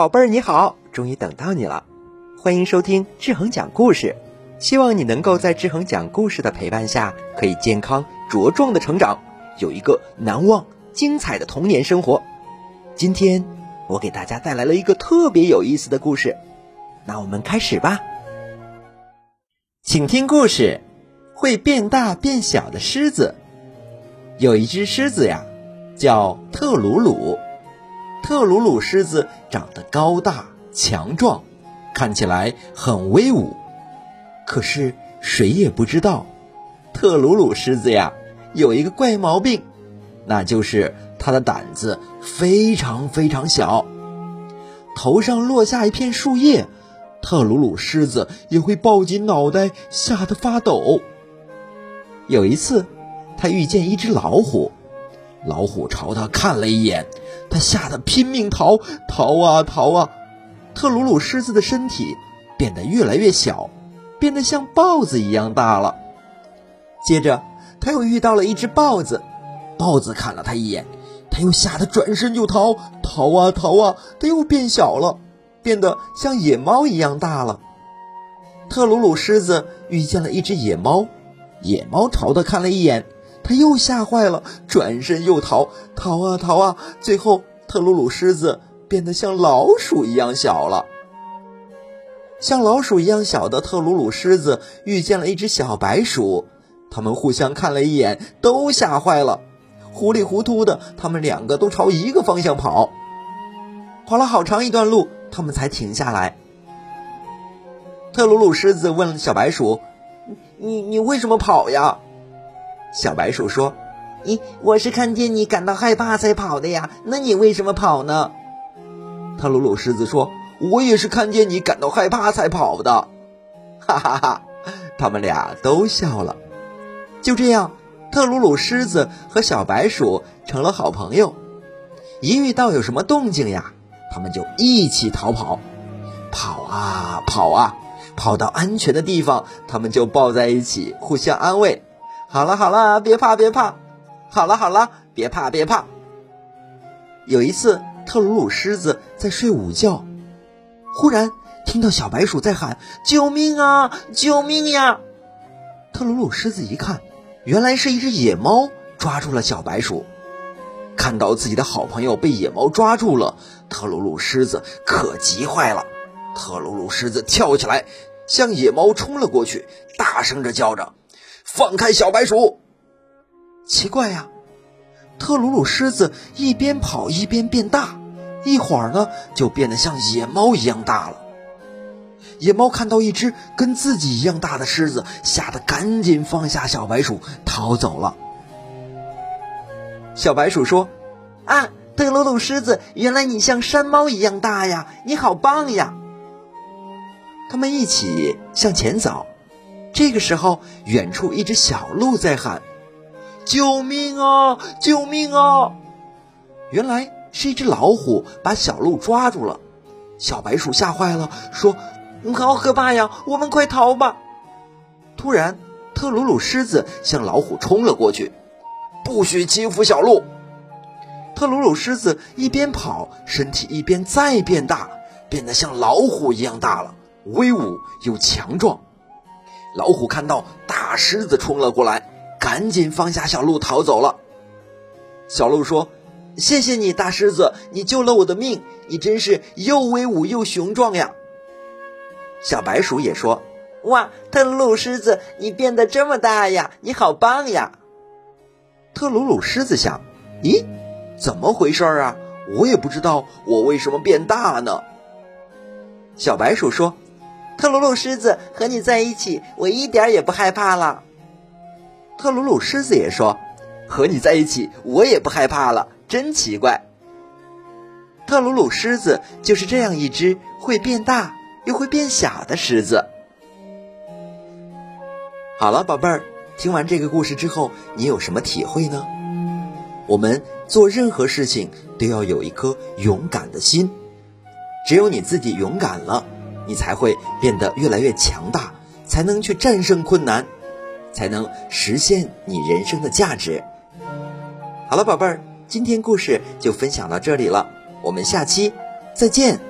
宝贝儿你好，终于等到你了，欢迎收听志恒讲故事。希望你能够在志恒讲故事的陪伴下，可以健康茁壮的成长，有一个难忘精彩的童年生活。今天我给大家带来了一个特别有意思的故事，那我们开始吧。请听故事：会变大变小的狮子。有一只狮子呀，叫特鲁鲁。特鲁鲁狮子长得高大强壮，看起来很威武。可是谁也不知道，特鲁鲁狮子呀有一个怪毛病，那就是它的胆子非常非常小。头上落下一片树叶，特鲁鲁狮子也会抱紧脑袋，吓得发抖。有一次，他遇见一只老虎。老虎朝他看了一眼，他吓得拼命逃，逃啊逃啊！特鲁鲁狮子的身体变得越来越小，变得像豹子一样大了。接着，他又遇到了一只豹子，豹子看了他一眼，他又吓得转身就逃，逃啊逃啊！他又变小了，变得像野猫一样大了。特鲁鲁狮子遇见了一只野猫，野猫朝他看了一眼。他又吓坏了，转身又逃，逃啊逃啊！最后，特鲁鲁狮子变得像老鼠一样小了。像老鼠一样小的特鲁鲁狮子遇见了一只小白鼠，他们互相看了一眼，都吓坏了，糊里糊涂的，他们两个都朝一个方向跑。跑了好长一段路，他们才停下来。特鲁鲁狮子问小白鼠：“你你为什么跑呀？”小白鼠说：“咦，我是看见你感到害怕才跑的呀。那你为什么跑呢？”特鲁鲁狮子说：“我也是看见你感到害怕才跑的。”哈哈哈，他们俩都笑了。就这样，特鲁鲁狮子和小白鼠成了好朋友。一遇到有什么动静呀，他们就一起逃跑。跑啊跑啊，跑到安全的地方，他们就抱在一起，互相安慰。好了好了，别怕别怕，好了好了，别怕别怕。有一次，特鲁鲁狮子在睡午觉，忽然听到小白鼠在喊：“救命啊，救命呀！”特鲁鲁狮子一看，原来是一只野猫抓住了小白鼠。看到自己的好朋友被野猫抓住了，特鲁鲁狮子可急坏了。特鲁鲁狮子跳起来，向野猫冲了过去，大声着叫着。放开小白鼠！奇怪呀，特鲁鲁狮子一边跑一边变大，一会儿呢就变得像野猫一样大了。野猫看到一只跟自己一样大的狮子，吓得赶紧放下小白鼠逃走了。小白鼠说：“啊，特鲁鲁狮子，原来你像山猫一样大呀！你好棒呀！”他们一起向前走。这个时候，远处一只小鹿在喊：“救命啊！救命啊！”原来是一只老虎把小鹿抓住了。小白鼠吓坏了，说：“好可怕呀！我们快逃吧！”突然，特鲁鲁狮子向老虎冲了过去：“不许欺负小鹿！”特鲁鲁狮子一边跑，身体一边再变大，变得像老虎一样大了，威武又强壮。老虎看到大狮子冲了过来，赶紧放下小鹿逃走了。小鹿说：“谢谢你，大狮子，你救了我的命，你真是又威武又雄壮呀。”小白鼠也说：“哇，特鲁鲁狮子，你变得这么大呀，你好棒呀！”特鲁鲁狮子想：“咦，怎么回事啊？我也不知道我为什么变大呢。”小白鼠说。特鲁鲁狮子和你在一起，我一点也不害怕了。特鲁鲁狮子也说：“和你在一起，我也不害怕了，真奇怪。”特鲁鲁狮子就是这样一只会变大又会变小的狮子。好了，宝贝儿，听完这个故事之后，你有什么体会呢？我们做任何事情都要有一颗勇敢的心，只有你自己勇敢了。你才会变得越来越强大，才能去战胜困难，才能实现你人生的价值。好了，宝贝儿，今天故事就分享到这里了，我们下期再见。